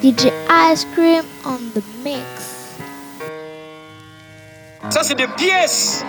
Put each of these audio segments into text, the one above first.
DJ Ice Cream on the mix. Ça, c'est des pièces.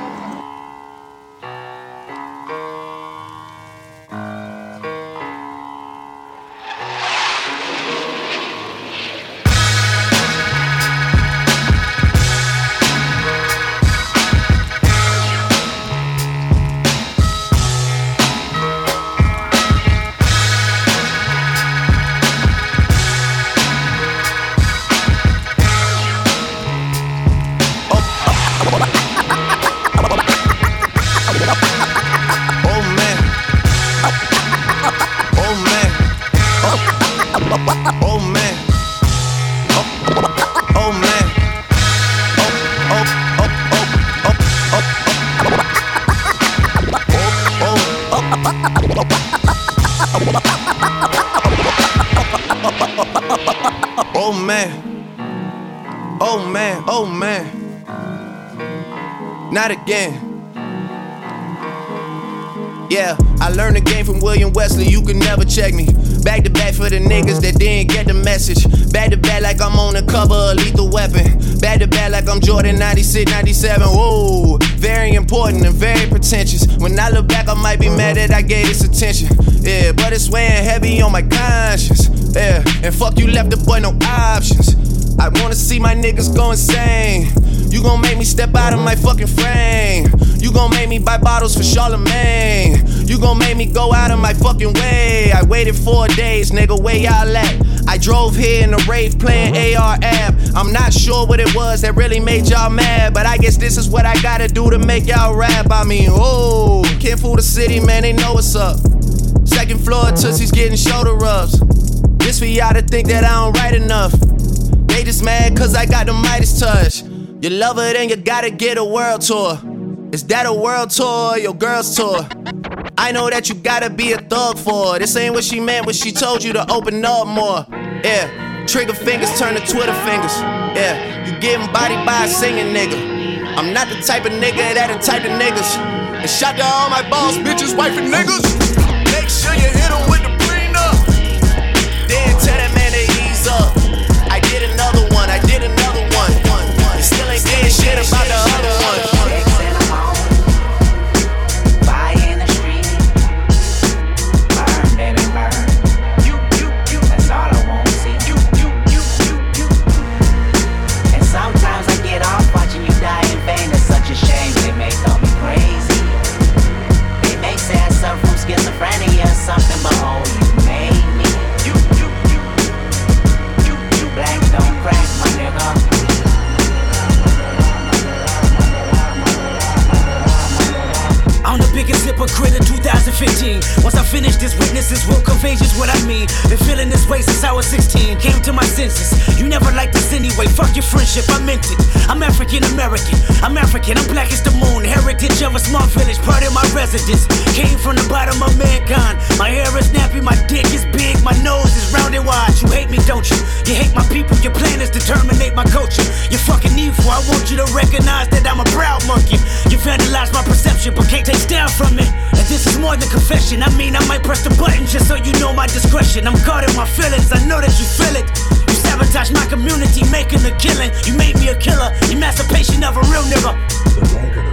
I'm Jordan 96, 97. Whoa, very important and very pretentious. When I look back, I might be uh-huh. mad that I gave this attention. Yeah, but it's weighing heavy on my conscience. Yeah, and fuck you left the boy no options. I wanna see my niggas go insane. You gon' make me step out of my fucking frame. You gon' make me buy bottles for Charlemagne. You gon' make me go out of my fucking way. I waited four days, nigga, where y'all at? I drove here in a Wraith playing uh-huh. AR-AB. I'm not sure what it was that really made y'all mad, but I guess this is what I gotta do to make y'all rap. I mean, oh, can't fool the city, man, they know what's up. Second floor, Tootsie's getting shoulder rubs. This for y'all to think that I don't write enough. Just mad cause I got the Midas touch. You love her, then you gotta get a world tour. Is that a world tour or your girl's tour? I know that you gotta be a thug for her. This ain't what she meant when she told you to open up more. Yeah, trigger fingers turn to Twitter fingers. Yeah, you getting body by a singing nigga. I'm not the type of nigga that the type of niggas. And shout to all my boss, bitches, wife, and niggas. Make sure you hit 'em with the shit about the other 15. Once I finish this, witnesses will convey just what I mean. Been feeling this way since I was 16. Came to my senses. You never liked this anyway. Fuck your friendship, I meant it. I'm African American. I'm African. I'm black as the moon. Heritage of a small village. Part of my residence. Came from the bottom of mankind. My hair is nappy. My dick is big. My nose is round and wide. You hate me, don't you? You hate my people. Your plan is to terminate my culture. You're fucking evil. I want you to recognize that I'm a proud monkey. You vandalize my perception, but can't take style from it. And this is more than confession. I mean, I might press the button just so you know my discretion. I'm guarding my feelings. I know that you feel it. You sabotage my community, making a killing. You made me a killer. Emancipation of a real nigga.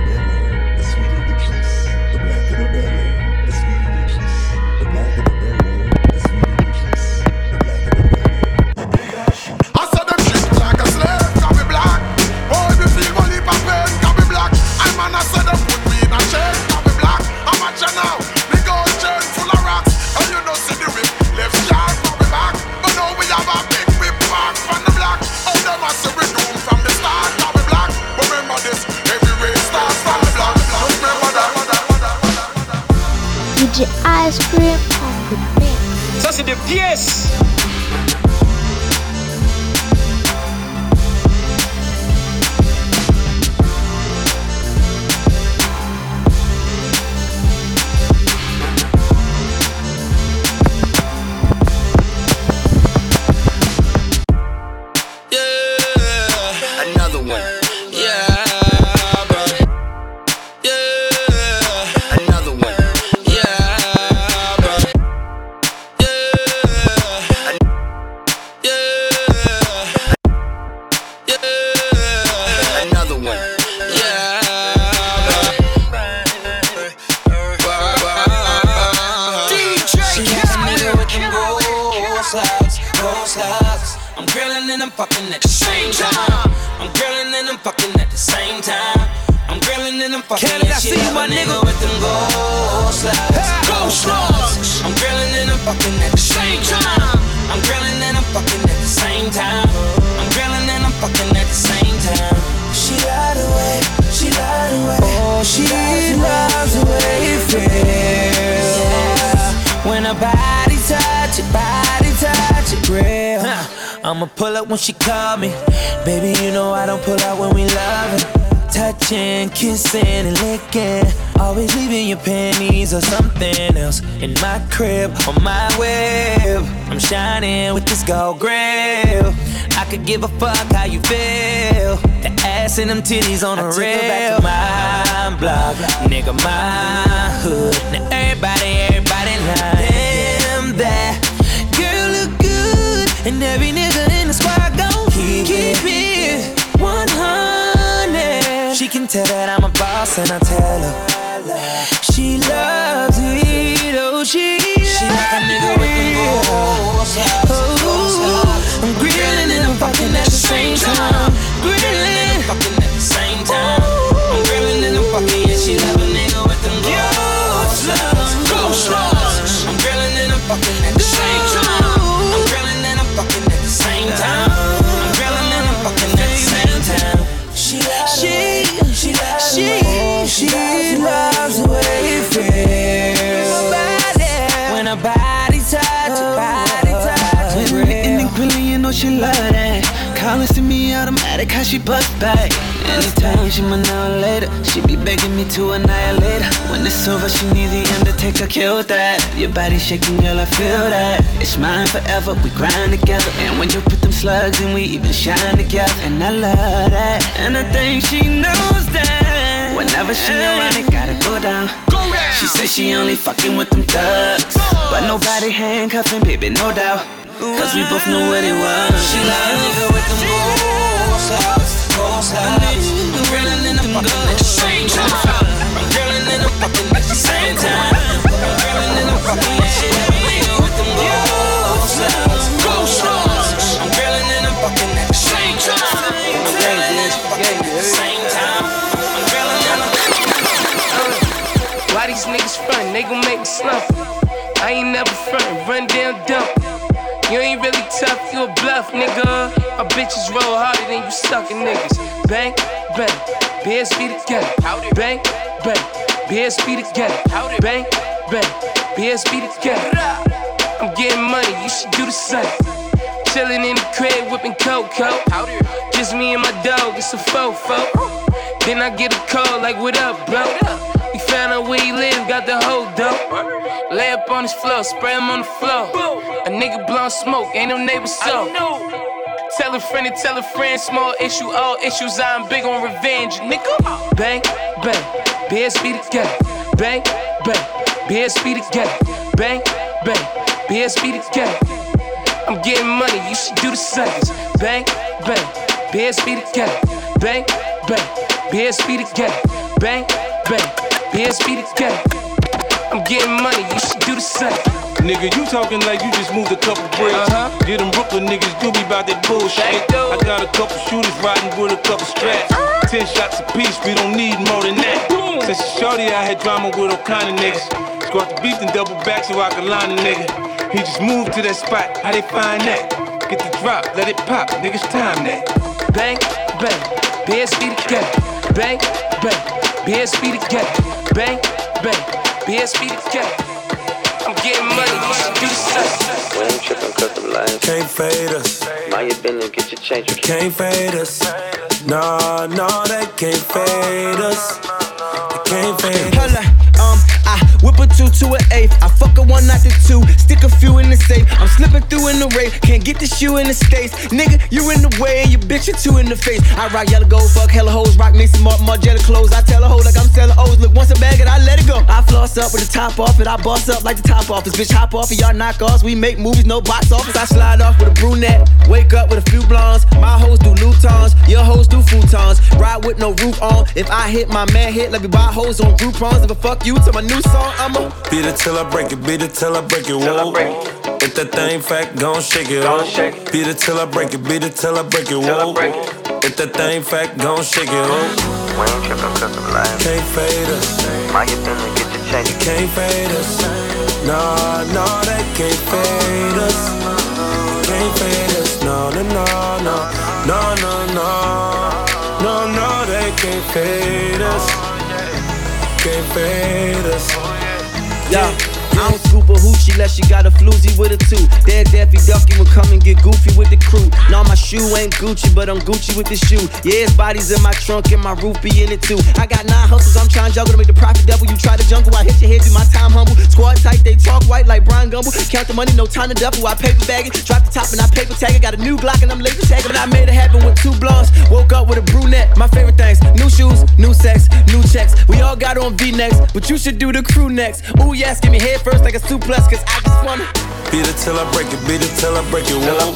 With grill. I could give a fuck how you feel. The ass and them titties on the rail. My block, nigga, my hood. Now everybody, everybody lying. Damn that girl look good, and every nigga in the squad gon' keep, keep it. 100. She can tell that I'm a boss, and I tell her she loves it. Oh, she she like a nigga with them balls. Fucking at the same time. Grilling, and fucking at the same time. I'm grilling and I'm fucking, yeah, she love a nigga with them balls. Ghost I'm grilling and I'm fucking at the same time. I'm grilling and I'm fucking at the same time. I'm grilling and I'm fucking at the same time. She, she, she, she, she loves the way it feels. When her body touch, her body oh, touch, oh, oh. When in the grilling, you know she love that. Calling to me automatic, how she bust back. Anytime she my now later, she be begging me to annihilate her. When it's over, she need the undertaker, kill that. Your body shaking, girl, I feel that. It's mine forever, we grind together. And when you put them slugs in, we even shine together. And I love that. And I think she knows that. Whenever she around, it gotta go down. She says she only fucking with them thugs. But nobody handcuffing, baby, no doubt. Cause we both know what it was. She like a nigga with them goals out, goals out. I'm grilling and I'm fucking at the same time. I'm grilling and I'm fucking at the same time. I'm grilling and I'm fucking at she like a nigga with them goals out, goals out. I'm grilling and I'm fucking at the same time. I'm grilling and I'm fucking at the same time. I'm grilling and I'm Why these niggas front? They gon' make me slump. I ain't never front, run down dump. You ain't really tough, you a bluff, nigga. My bitches roll harder than you suckin' niggas. Bang, bang, BSB together. Bang, bang, BSB together. Bang, bang, BSB together. I'm getting money, you should do the same. Chillin' in the crib, whipping cocoa. Just me and my dog, it's a fofo. Then I get a call like, what up, bro? We found out where he live, got the whole dope. Lay up on his floor, spray him on the floor. A nigga blowing smoke, ain't no neighbor so. Tell a friend and tell a friend, small issue, all issues. I'm big on revenge, nigga. Bang, bang, BSB together. Bang, bang, BSB together. Bang, bang, BSB together. I'm getting money, you should do the same. Bang, bang, BSB together. Bang, bang, BSB together. Bang, bang, BSB together. I'm getting money, you should do the same. Nigga, you talking like you just moved a couple bricks. Uh-huh. Get them Brooklyn niggas do me about that bullshit. I got a couple shooters riding with a couple straps. Ten shots apiece, we don't need more than that. Since a shorty, I had drama with all kind of niggas. Squat the beef and double back so I can line a nigga. He just moved to that spot, how they find that? Get the drop, let it pop, niggas time that. Bang, bang, BSB together. Bang, bang, BSB together. Bang, bang, BSB together. I'm getting money, you should do the same. We ain't tripping cause the lines Can't fade us, Mind your business, get your change. You can't fade us. No, no, they can't fade us. They can't fade us. I whip a two to an eighth. I fuck a one, not the two. Stick a few in the safe. I'm slipping through in the rape. Can't get the shoe in the states. Nigga, you in the way and you bitch are two in the face. I rock yellow gold, fuck hella hoes, rock me some Mar- Margiela clothes. I tell a hoe like I'm selling O's. Look, once a bag and I let it go. I floss up with the top off it. I boss up like the top office. Bitch, hop off of y'all knockoffs. We make movies, no box office. I slide off with a brunette. Wake up with a few blondes. My hoes do Louis Your hoes do futons. Ride with no roof on. If I hit, my man hit. Let me buy hoes on Groupons. If I fuck you to my new song, I'ma Beat it till I break it, beat it till I break it. Whoa. If that thing fat, gon' shake it, oh. Beat it till I break it, beat it till I break it, whoa. If that thing fat, gon' shake it, oh. We ain't trippin' cause I'm lying. Can't fade us. My you finna get your change. You can't fade us. Nah, nah, they can't fade us. Can't fade us. No, no, no, no. No, no, no. No, no, they can't fade us. Can't fade us. Yeah. I don't scoop a hoochie unless she got a floozy with a two. Dead Daffy Ducky will come and get goofy with the crew. Now my shoe ain't Gucci, but I'm Gucci with the shoe. Yeah, his body's in my trunk and my roof be in it too. I got nine hustles, I'm trying to juggle to make the profit double. You try to jungle, I hit your head, do my time humble. Squad tight, they talk white like Bryant Gumbel. Count the money, no time to duffel. I paper bag it, drop the top and I paper tag it. Got a new Glock and I'm laser tagging. But I made it happen with two blondes. Woke up with a brunette. My favorite things: new shoes, new sex, new checks. We all got on V-necks, but you should do the crew next. Ooh yes, give me head first like a suplex, cause I just wanna. Beat it till I break it, beat it till I break it, whoa.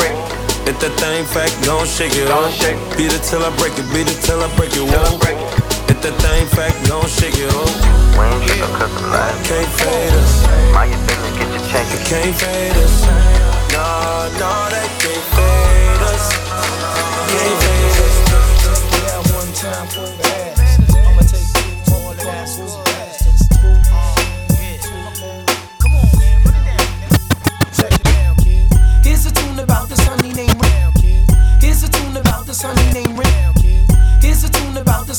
If that thing fat, gon' shake it, oh. Beat it till I break it, beat it till I break it, whoa. If that thing fat, gon' shake it, oh. We ain't trippin' cause I'm lying. Can't fade us. My you finna get your change. You can't fade us. Nah, nah, they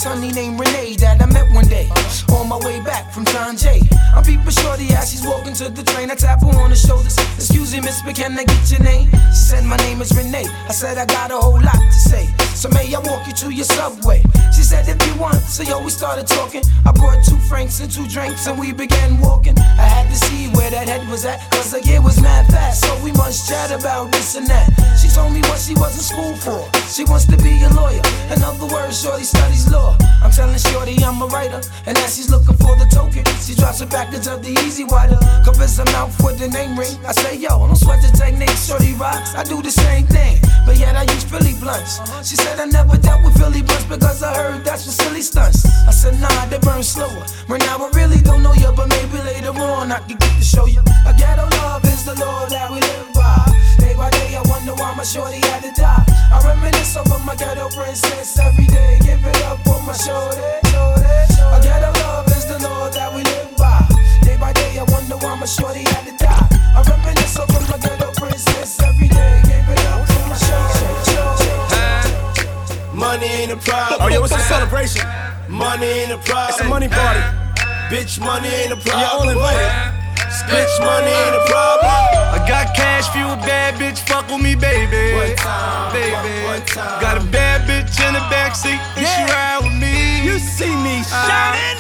tune about the sunny name Renee that I met day on my way back from John Jay. I'm peeping shorty as she's walking to the train. I tap her on the shoulders. Excuse me, miss, but can I get your name? She said, My name is Renee. I said, I got a whole lot to say. So may I walk you to your subway? She said, If you want. So yo, we started talking. I brought two franks and two drinks and we began walking. I had to see where that head was at. Cause the year was mad fast. So we must chat about this and that. She told me what she was in school for. She wants to be a lawyer. In other words, Shorty studies law. I'm telling Shorty I'm a writer. And as she's looking for the token, she drops a package of the E-Z Wider. Covers her mouth with the name ring. I say, yo, I don't sweat the technique, Shorty rocks. I do the same thing. But yet I use Philly blunts. She said I never dealt with Philly blunts because I heard that's for silly stunts. I said, nah, they burn slower. Right now I really don't know you, but maybe later on I can get to show you. A ghetto love is the law that we live by. Day by day, I wonder why my shorty had to die. I reminisce over my ghetto princess every day. Give it up for my shorty. shorty, shorty. A ghetto love is the law that we live by. Day by day, I wonder why my shorty had to die. I reminisce over my ghetto princess every day. Give it up for my shorty. Money ain't a problem. Oh, yeah, what's the celebration? Money ain't a problem. It's a money party. Bitch, money ain't a problem. You're all invited. Bitch, money ain't a problem. I got cash for you, a bad bitch, fuck with me, baby. One time, baby. one time Got a bad bitch in the backseat, and she ride with me. You see me uh, shining.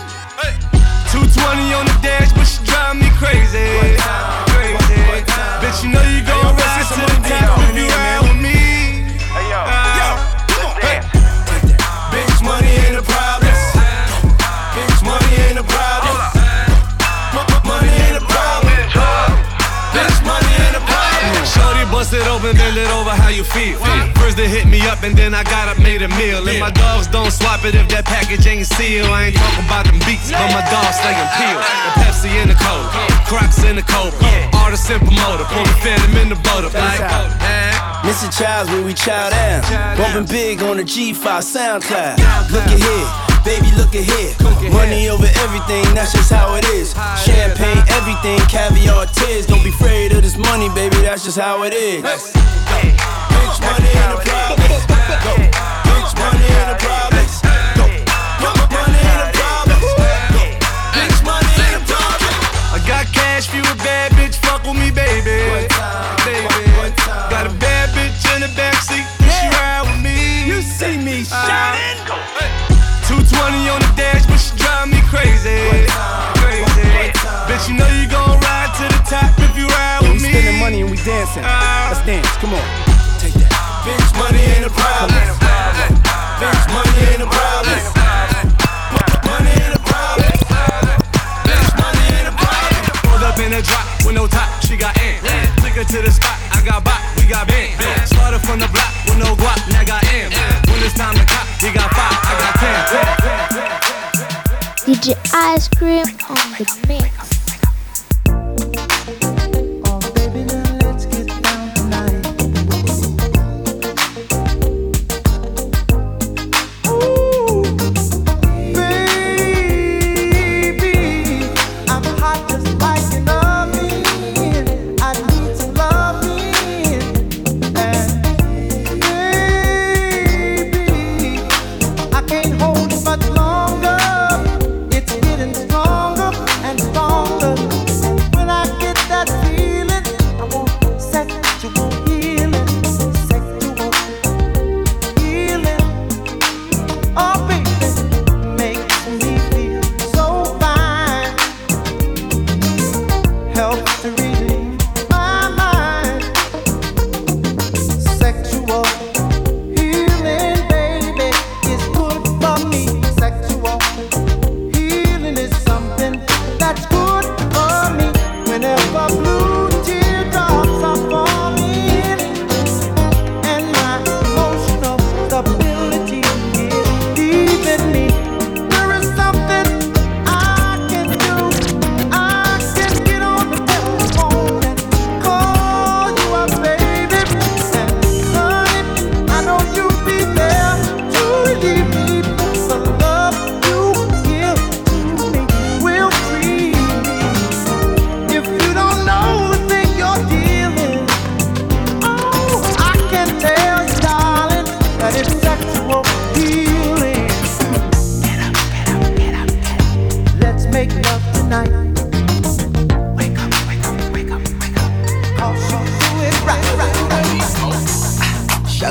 220 on the dash, but she drive me crazy. One time, Crazy. Bitch, you know you gon' ride to the top if you ride bust it open, bend it over, how you feel? First they hit me up and then I got up, made a meal. And my dogs don't swap it if that package ain't sealed. I ain't talking about them beats, but my dogs slaying peel. The Pepsi in the cola, Crocs in the Cobra, artist in promoter, pull the phantom in the boat up like. Mr. Childs when we chow down. Bumping big on the G5 SoundCloud. Look at here, baby, look at here. Money over everything, that's just how it is. Champagne, everything, caviar, tears. Don't be afraid of this money, baby, that's just how it is. Bitch, money ain't a problem. Bitch, money ain't a problem. Money ain't a problem. Bitch, money ain't a problem. I got cash for you, a bad bitch, fuck with me, baby. Baby. Got a bad bitch in the backseat, she ride with me. You see me shining. Dancing. Let's dance, come on. Take that. Bitch, money ain't a problem. Bitch, money ain't a problem. Money ain't a problem. Bitch, money ain't a problem. Pulled up in a drop with no top, she got in. Took her to the spot, I got bop, we got bang. Started from the block with no guap, now got M. When it's time to cop, he got five, I got ten. DJ Ice Cream on the mix.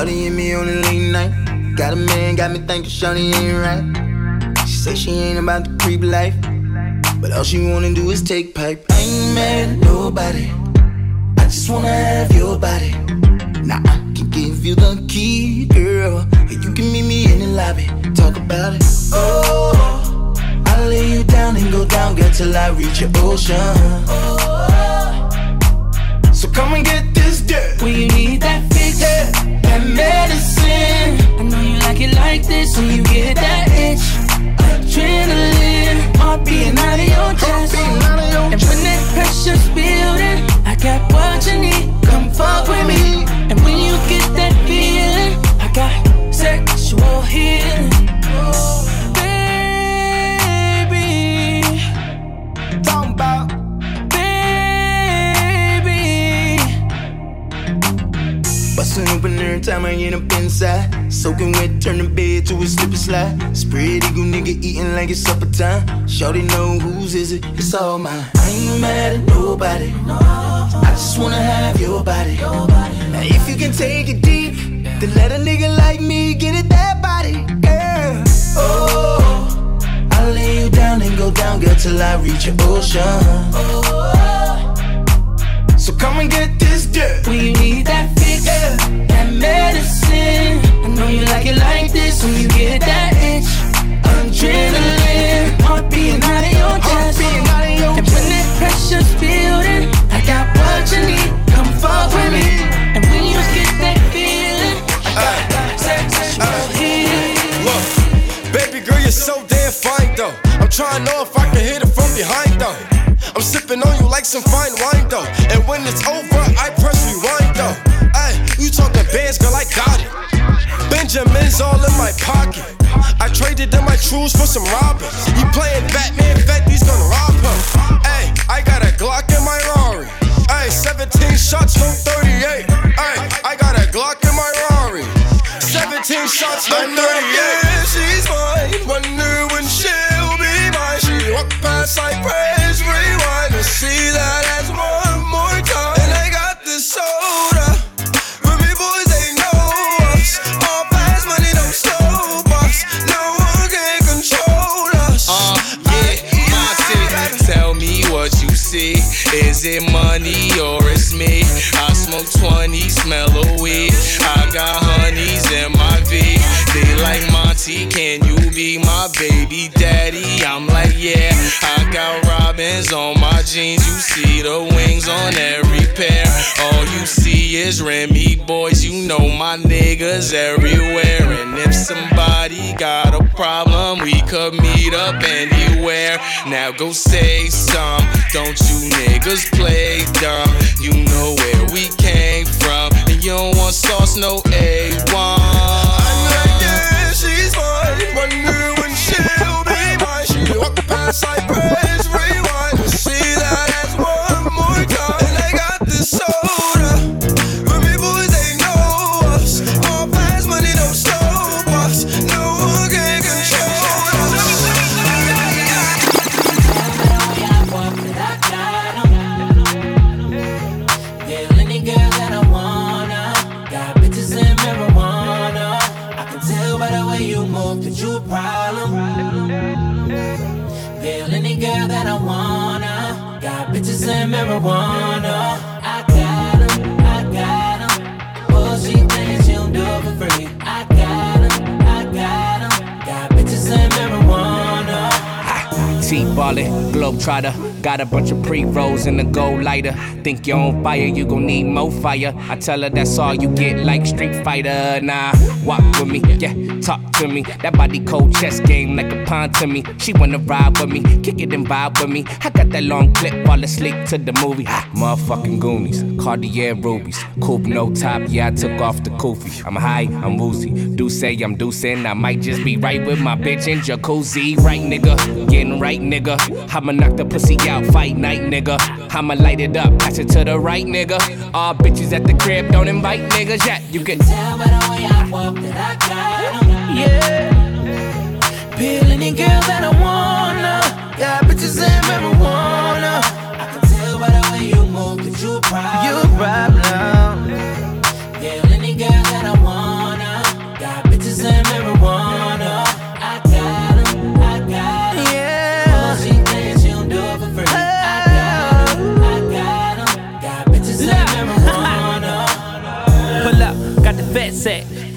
Shawty hit me on a late night. Got a man, got me thinking Shawty ain't right. She say she ain't about the creep life. But all she wanna do is take pipe. I ain't mad at nobody. I just wanna have your body. Now I can give you the key, girl. Or you can meet me in the lobby. Talk about it. Oh, I'll lay you down and go down, girl, till I reach your ocean. So come and get this dirt. When you need that fix, that medicine. I know you like it like this when you get that itch. Adrenaline, heart beating out of your chest. And when that pressure's building, I got what you need. Come fuck with me. And when you get that feeling, I got sexual healing. Open every time I get up inside. Soaking wet, turn the bed to a slip and slide. Spread eagle nigga eating like it's supper time. Shorty know whose is it, it's all mine. I ain't mad at nobody. I just wanna have your body. Now if you can take it deep, then let a nigga like me get it that body, girl. Oh, I'll lay you down and go down, girl, till I reach your ocean. So come and get this dirt. When you need that fix, that medicine. I know you like it like this when you get that itch. Adrenaline, heart beating out of your chest. And when that pressure's building, I got what you need. Come fuck with me. And when you get that feeling, I got sexual healing. Look, baby girl, you're so damn fine though. I'm trying to know if I can hit it from behind though. I'm sipping on you like some fine wine though. And when it's over, I press rewind though. Ay, you talking bands, girl, I got it. Benjamin's all in my pocket. I traded in my trues for some robbers. He playing Batman, bet he's gonna rob him. Ay, I got a Glock in my Rari. Ay, 17 shots from 38. Ay, I got a Glock in my Rari. 17 shots from 38. Is it money or it's me? I smoke 20, smell a weed. I got honeys can you be my baby daddy? I'm like, yeah. I got robins on my jeans. You see the wings on every pair. All you see is Remy boys. You know my niggas everywhere. And if somebody got a problem, we could meet up anywhere. Now go say some. Don't you niggas play dumb? You know where we came from. And you don't want sauce, no A1. Mine. Wonder when she'll be mine. She walk past, I press T ballin', globetrotter. Got a bunch of pre rolls in the gold lighter. Think you're on fire, you gon' need more fire. I tell her that's all you get, like Street Fighter. Nah, walk with me, yeah, talk to me. That body cold chess game like a pawn to me. She wanna ride with me, kick it and vibe with me. I got that long clip, fall asleep to the movie. Motherfucking Goonies, Cartier rubies, coupe no top. Yeah, I took off the koofy. I'm high, I'm woozy. Do say I'm deucing, I might just be right with my bitch in jacuzzi. Right, nigga, getting right, nigga. I'ma knock the pussy out, fight night, nigga. I'ma light it up, pass it to the right, nigga. All bitches at the crib, don't invite niggas yet. You can tell by the way I walk that I got 'em. Yeah. Peel any girl that I wanna. Got bitches and marijuana. I can tell by the way you move that you a problem. You a problem.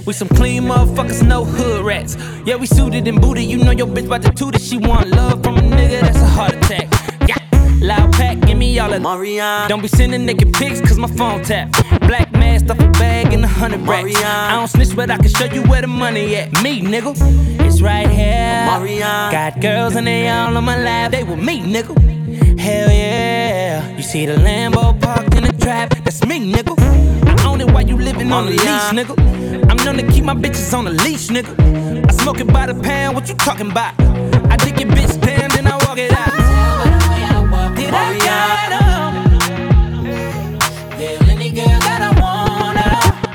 We some clean motherfuckers, no hood rats. Yeah, we suited and booted. You know your bitch about to toot it. She want love from a nigga, that's a heart attack. Yeah, loud pack, give me all of Marianne. Don't be sending naked pics, cause my phone tap. Black man, stuff a bag in a hundred racks. I don't snitch, but I can show you where the money at. Me, nigga. It's right here. Marianne. Got girls and they all on my lap. They with me, nigga. Hell yeah. You see the Lambo parked in the trap. That's me, nigga. Own it while you living on the leash, nigga. I'm known to keep my bitches on the leash, nigga. I smoke it by the pound, what you talking about? I dig your bitch down, then I walk it out. Did I got 'em? Feel any girl that I wanna.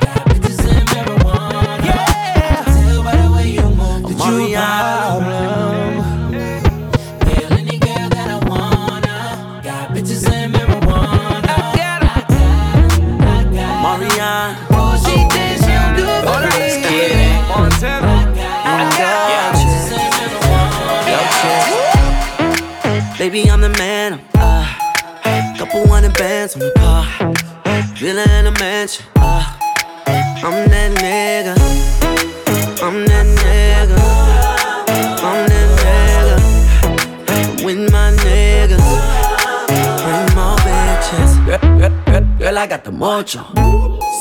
Got bitches and marijuana. Yeah. Tell by the way you move that you a Baby, I'm the man. I'm, uh, couple hundred bands on the car. Villa in a mansion. Uh, I'm that nigga. I'm that nigga. I'm that nigga. With my niggas. Bring more bitches. Girl, girl, girl, girl, I got the mojo.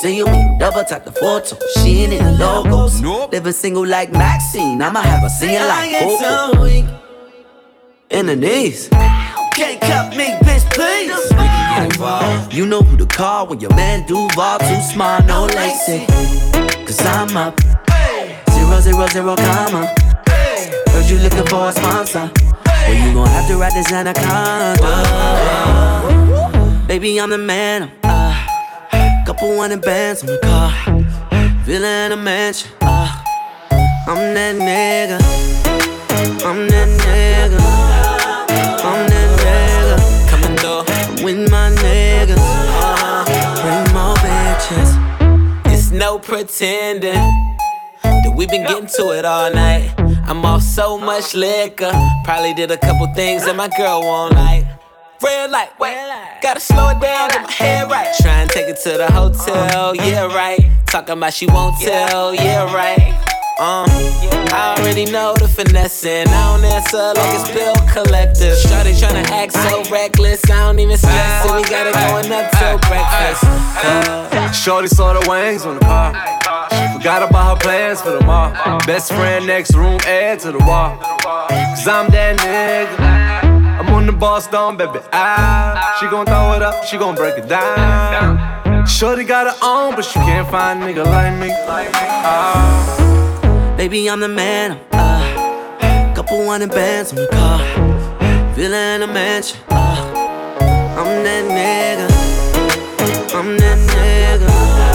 See you double tap the photo. She ain't in the logos. Living single like Maxine. I'ma have her singing like Coco. In the knees. Can't cut me, bitch, please. You know who to call when your man Duval too smart, no lacy. Cause I'm up. Zero, zero, zero, comma. Heard you looking for a sponsor. Well, you gon' have to ride this anaconda. Baby, I'm the man. I'm, uh, couple hundred bands on the car. Villa in a mansion. Uh, I'm that nigga. I'm that nigga. Pretending that we've been getting to it all night. I'm off so much liquor. Probably did a couple things that my girl won't like. Red light, wait, gotta slow it down, get my head right. Try and take it to the hotel, yeah, right. Talking about she won't tell, yeah, right. Uh, I already know the finessing. I don't answer like it's bill collector. Shorty tryna act so reckless. I don't even stress it. We got it going up till breakfast. Uh, Shorty saw the wings on the. She forgot about her plans for tomorrow. Best friend next room, add to the wall. Cause I'm that nigga. I'm on the boss down, baby. Ah, she gon' throw it up, she gon' break it down. Shorty got her own, but she can't find a nigga like me. Ah. Baby, I'm the man. I'm, uh, couple hundred bands on the car. Villa in a mansion. Uh, I'm that nigga. I'm that nigga.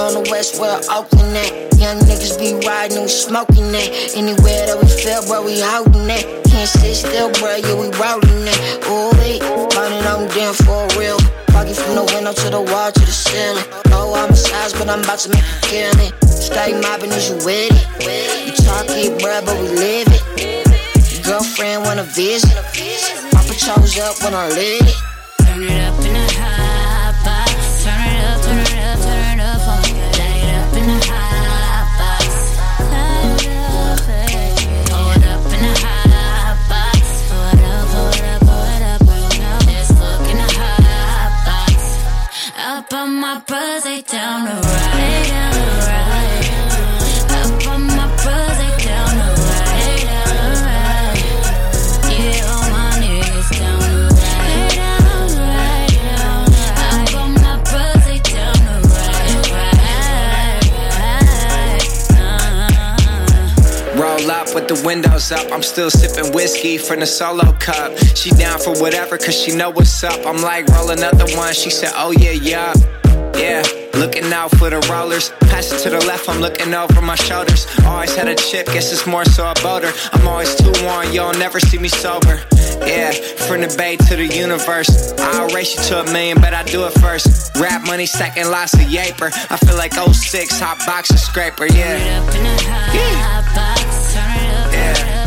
On the west where Oakland at. Young niggas be riding and we smoking that. Anywhere that we feel, bro, we holding that. Can't sit still, bro, yeah, we rollin' that. Ooh, we burning on them for real. Foggy from the window to the wall to the ceiling. Oh, I'm a size, but I'm about to make you kill it. Stay mobbing, is you with it? You talk it, bruh, but we live it. Girlfriend wanna visit. Papa chose up when I lit it. Turn it up in a my they down the right, down the. Up on my down the right, down the right. Yeah, my down the right, down the. Up on my down the right. Roll up with the windows up. I'm still sipping whiskey from the solo cup. She down for whatever, cause she know what's up. I'm like, roll another one. She said, oh yeah, yeah. Yeah, looking out for the rollers. Pass it to the left, I'm looking over my shoulders. Always had a chip, guess it's more so a boater. I'm always too on, y'all never see me sober. Yeah, from the bay to the universe. I'll race you to a million, but I do it first. Rap money, stacking lots of yaper. I feel like 06, hot boxer scraper, yeah. Hot box. Turn it up, turn it up, turn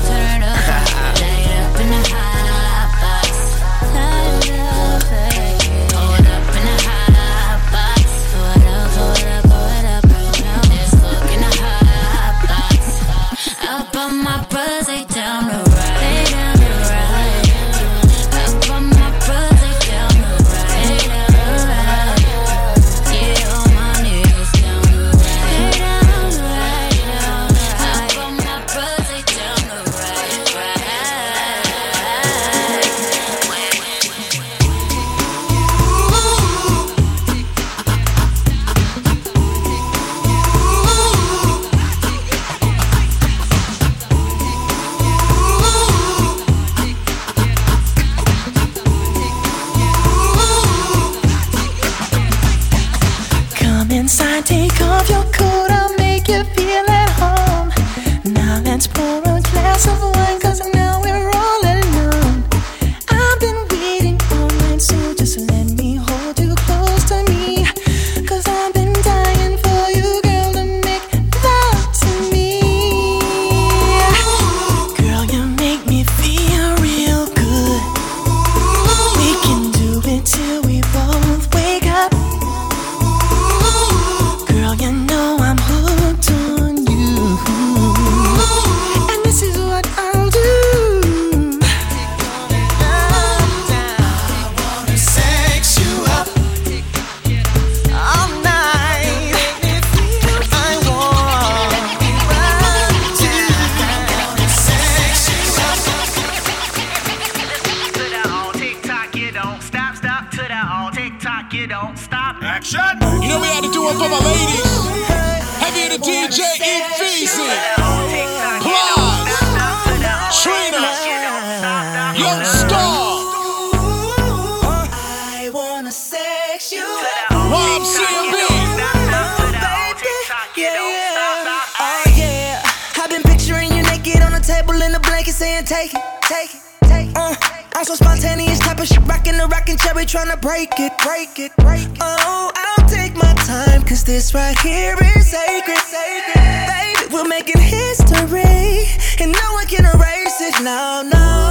I'm so spontaneous type of shit, rockin' the rockin' cherry, tryna break it, break it, break it. Oh, I'll take my time, cause this right here is sacred, sacred. Baby, we're making history, and no one can erase it, no, no.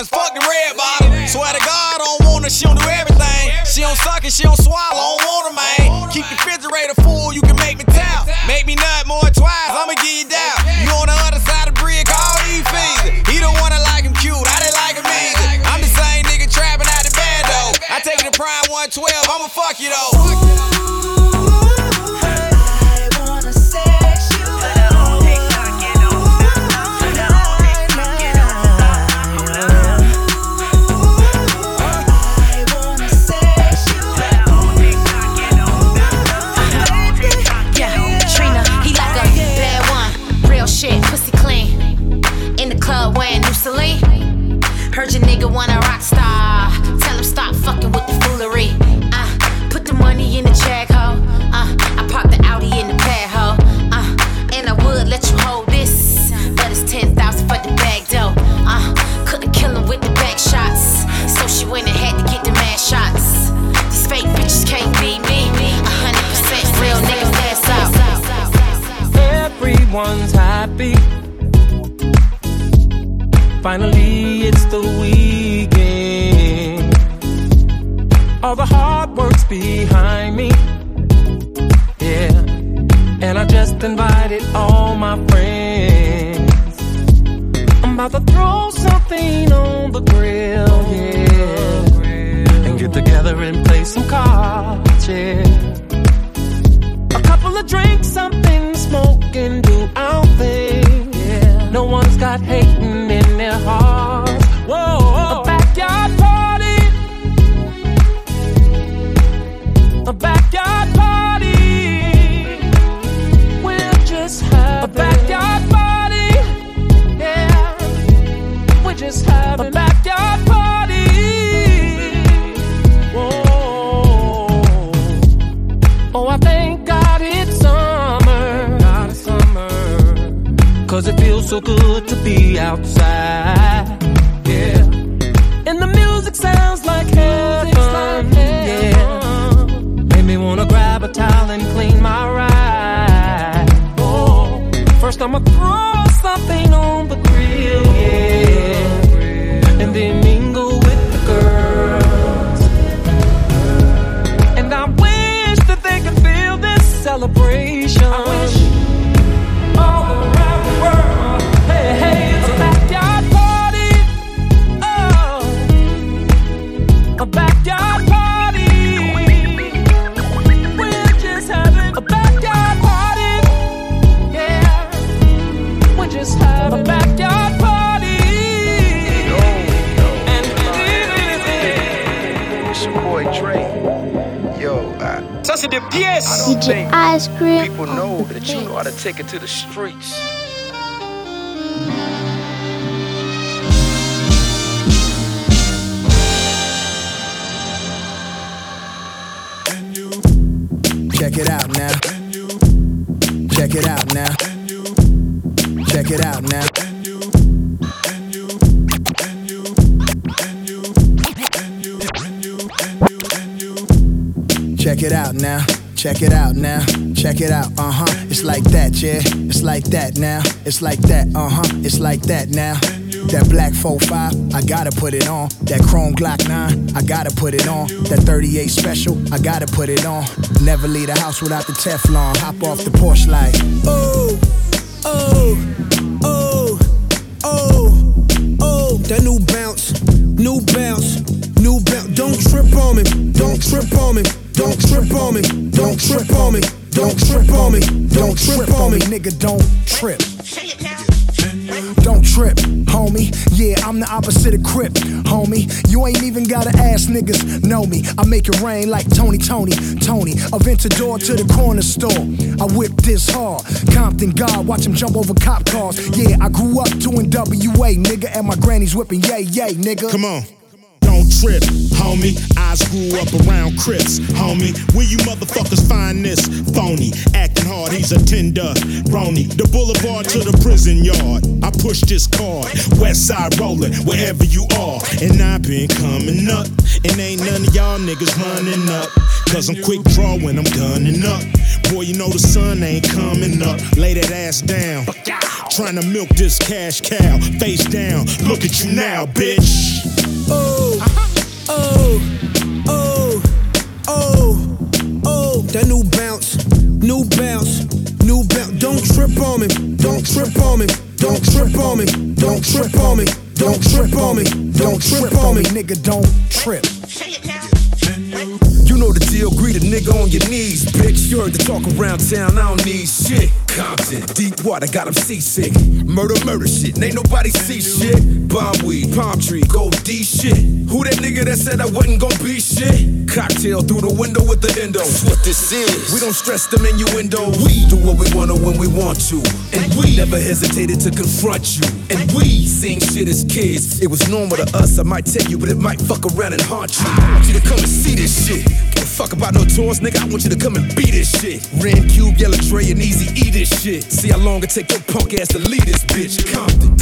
Jordans, fuck the red bottom. Swear to God, I don't want her, she don't do everything. She don't suck and she don't swallow, don't want her, man. Keep the refrigerator full, you can make me towel. Make me nut more twice, I'ma get you down. You on the other side of the bridge, call E fees. He don't wanna like him cute, I didn't like him either. I'm the same nigga trapping out the band though. I take it to prime 112, I'ma fuck you though. Finally, it's the weekend. All the hard work's behind me. Yeah. And I just invited all my friends. I'm about to throw something on the grill, yeah. And get together and play some cards, yeah. A couple of drinks, something and do our thing. No one's got hating in their hearts. Whoa, so good to be outside. Pièces. I don't DJ think Ice Cream people on know the that you mix. know how to take it to the streets. Check it out now. Check it out now. Check it out now. Check it out now. Check it out now. Check it out. Uh huh. It's like that, yeah. It's like that now. It's like that. Uh huh. It's like that now. That black 45, I gotta put it on. That chrome Glock 9, I gotta put it on. That 38 special, I gotta put it on. Never leave the house without the Teflon. Hop off the porch like, oh, oh, oh, oh, oh. That new bounce, new bounce, new bounce. Don't trip on me, don't trip on me, don't trip on me, don't trip on me, don't trip on me, don't trip on me, nigga, don't trip. Don't trip, homie. Yeah, I'm the opposite of Crip, homie. You ain't even gotta ask niggas, know me. I make it rain like Tony, Tony, Tony. Aventador to the corner store. I whip this hard. Compton God, watch him jump over cop cars. Yeah, I grew up doing WA, nigga, and my granny's whipping yay, yay, nigga. Come on. Homie. I grew up around Crips, homie. Where you motherfuckers find this phony? Acting hard, he's a tender Roni. The boulevard to the prison yard. I push this card. West side rolling, wherever you are. And I been coming up. And ain't none of y'all niggas running up. Cause I'm quick draw when I'm gunning up. Boy, you know the sun ain't coming up. Lay that ass down. Trying to milk this cash cow. Face down. Look at you now, bitch. Oh, Oh, oh, oh, oh. That new bounce, new bounce, new bounce. Don't trip on me, don't trip on me, don't trip on me, don't trip on me, don't trip on me, don't trip on me, nigga, don't trip know the deal, greet a nigga on your knees, bitch. You heard the talk around town, I don't need shit. Compton, deep water, got him seasick. Murder, murder shit, ain't nobody see shit. Bomb weed, palm tree, gold D shit. Who that nigga that said I wasn't gonna be shit? Cocktail through the window with the endo. That's what this is. We don't stress them innuendos. We do what we wanna when we want to. And we never hesitated to confront you. And we seen shit as kids. It was normal to us, I might tell you, but it might fuck around and haunt you. I want you to come and see this shit. Give a fuck about no tours, nigga. I want you to come and beat this shit. Ren Cube, Yellow Dre, and Easy E this shit. See how long it take your punk ass to lead this bitch. Compton.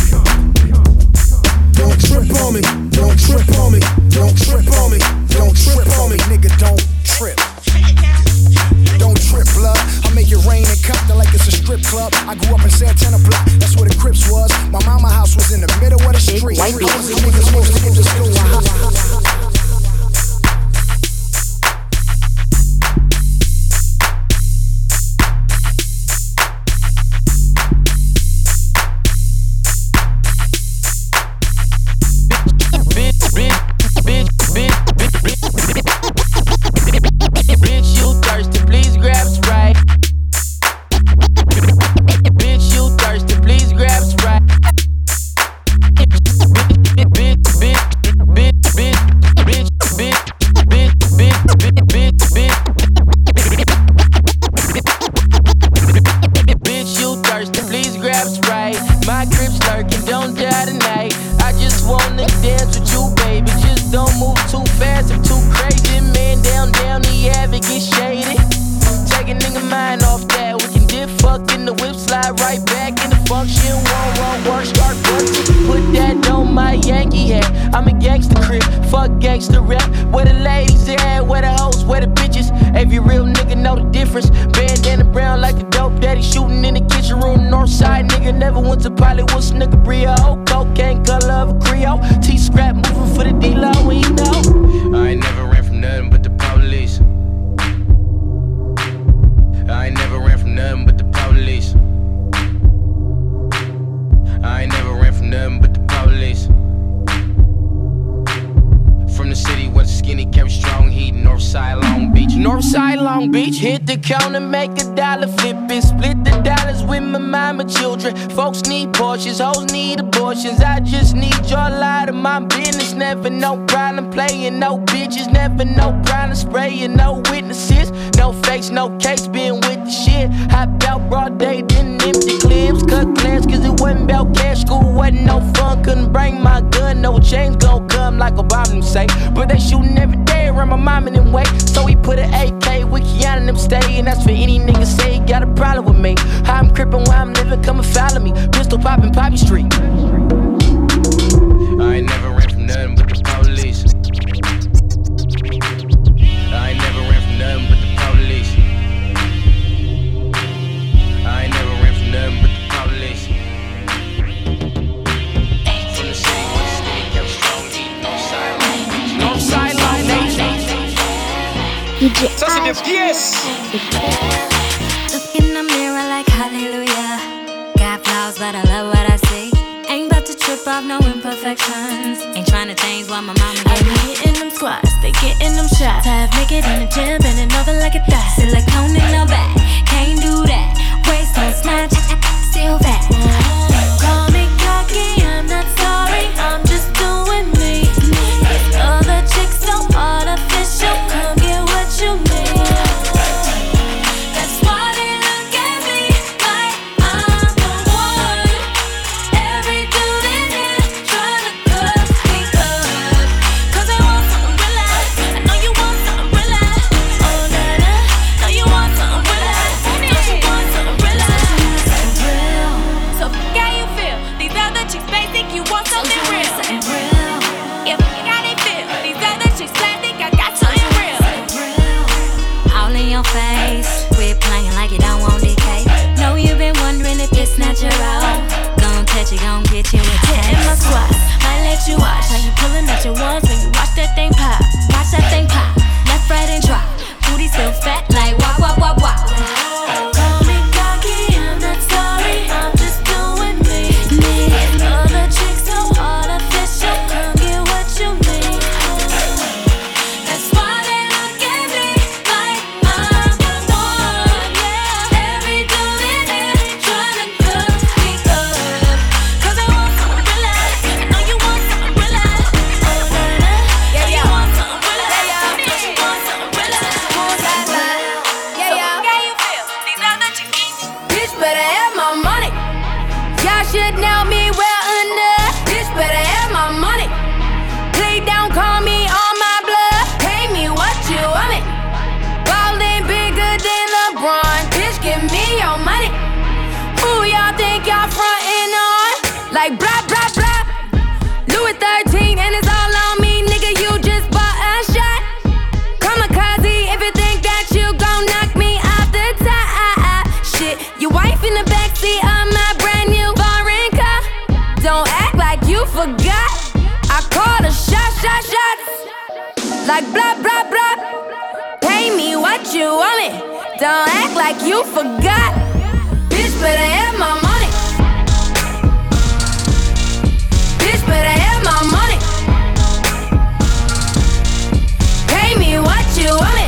Don't trip on me, don't trip on me, don't the counter, make a dollar, flip it, split the dollars with my mama children. Folks need Porsches, hoes need abortions. I just need your light of my business. Never no problem playing, no bitches, never no problem spraying, no witnesses, no face, no case, being with the shit. Hop out broad day, then empty clips, cut class, cause it wasn't about cash. School wasn't no fun, couldn't bring my gun, no change gon' like Obama say. But they shooting every day around my mom and them way. So he put an AK with Keanu and them stay, and that's for any nigga say he got a problem with me. How I'm crippin' where I'm living, come and follow me. Pistol poppin' Poppy Street. I ain't never ran from nothing but Beach. DJ Ice Look in the mirror like hallelujah. Got flaws, but I love what I see. Ain't about to trip off no imperfections. Ain't trying to change what my mama I gave be me. hitting them squats, they getting them shots. Half naked in the gym, bending over like a thot. Silicone in the back, can't do that. should know me well enough. This better have my mom. Like blah blah blah. Pay me what you want it. Don't act like you forgot. Bitch, better have my money. Bitch, better have my money. Pay me what you want it.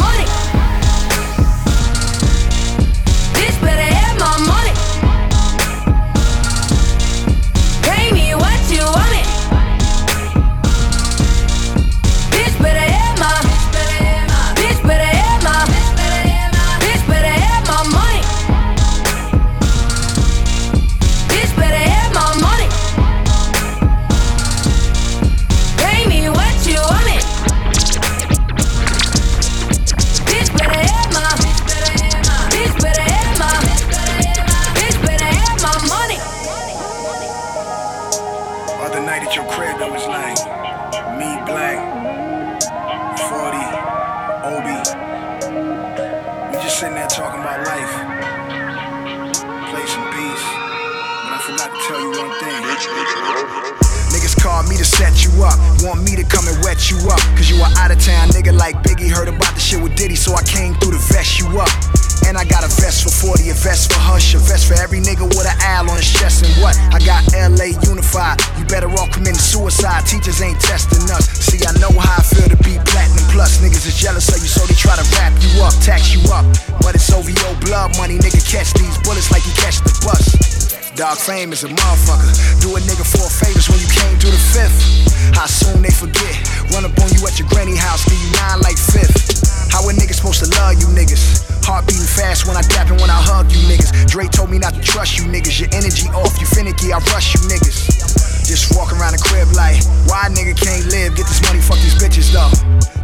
up. Cause you are out of town, nigga like Biggie. Heard about the shit with Diddy, so I came through to vest you up. And I got a vest for 40, a vest for Hush, a vest for every nigga with an owl on his chest. And what? I got LA unified. You better all committing suicide. Teachers ain't testing us. See, I know how I feel to be platinum plus. Niggas is jealous of you, so they try to wrap you up, tax you up. But it's OVO blood money, nigga. Catch these bullets like you catch. Dog fame is a motherfucker. Do a nigga four favors when you came to the fifth. How soon they forget? Run up on you at your granny house, give you nine like fifth. How a nigga supposed to love you niggas? Heart beating fast when I dap and when I hug you niggas. Dre told me not to trust you niggas. Your energy off, you finicky, I rush you niggas. Just walking around the crib like, why nigga can't live? Get this money, fuck these bitches though.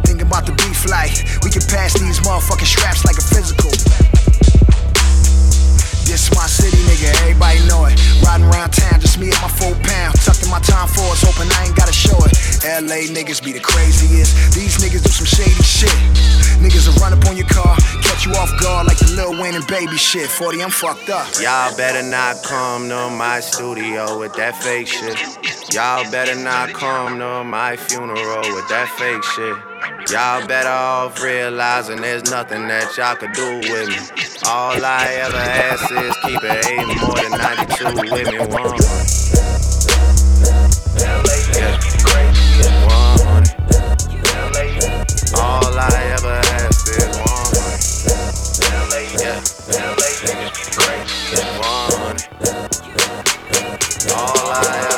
Thinking about the beef like, we can pass these motherfucking straps like a physical. This my city, nigga, everybody know it. Riding around town, just me and my full pound. Tucked in my time for us, hoping I ain't gotta show it. LA niggas be the craziest. These niggas do some shady shit. Niggas will run up on your car, catch you off guard like the Lil Wayne and baby shit. 40, I'm fucked up. Y'all better not come to my studio with that fake shit. Y'all better not come to my funeral with that fake shit. Y'all better off realizing there's nothing that y'all could do with me. All I ever ask is keep it eight more than 92 with me. One. Yeah. One. All I ever ask is one. Yeah. One. All I ever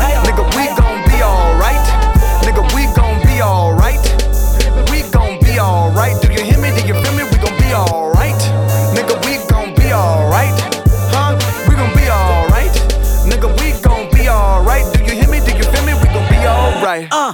Uh,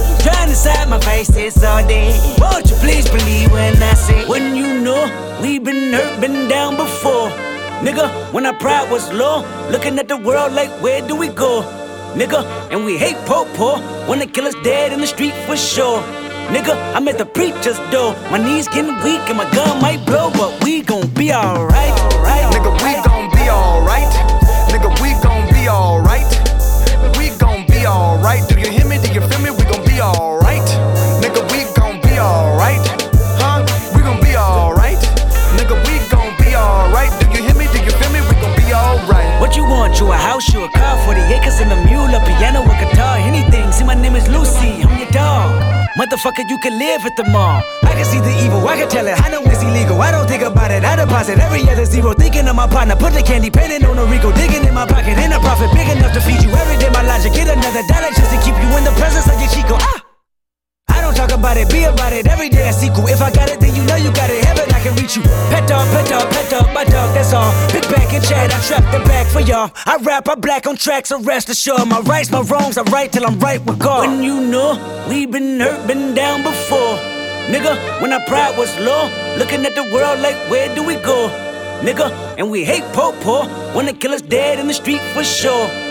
Trying to my vices all day. Won't you please believe when I say, when you know we've been hurt, been down before. Nigga, when our pride was low, looking at the world like, where do we go? Nigga, and we hate po po, wanna kill us dead in the street for sure. Nigga, I'm at the preacher's door. My knees getting weak and my gun might blow, but we gon' be alright. Right, Nigga, we gon' be alright. Nigga, we gon' be alright. We gon' be alright. Do you hear me? Do you feel me? Alright. Nigga, we gon' be alright. Huh? We gon' be alright. Nigga, we gon' be alright. Do you hear me? Do you feel me? We gon' be alright. What you want? You a house, you a car, Motherfucker, you can live at the mall. I can see the evil, I can tell it. I know it's illegal. I don't think about it. I deposit every other zero. Thinking of my partner, put the candy painting on a Rico. Digging in my pocket, in a profit big enough to feed you every day. My logic, get another dollar just to keep you in the presence of your Chico. Ah! Talk about it, be about it. Every day I sequel. If I got it, then you know you got it. Heaven, I can reach you. Pet dog, pet dog, pet dog, my dog, that's all. Big back and chat, I trap the back for y'all. I rap, I black on tracks, so rest assured. My rights, my wrongs, I right till I'm right with God. When you know we been hurt, been down before. Nigga, when our pride was low, looking at the world like, where do we go? Nigga, and we hate po po, wanna kill us dead in the street for sure.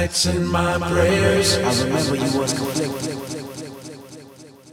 Nights and my prayers. I remember you was conflicted.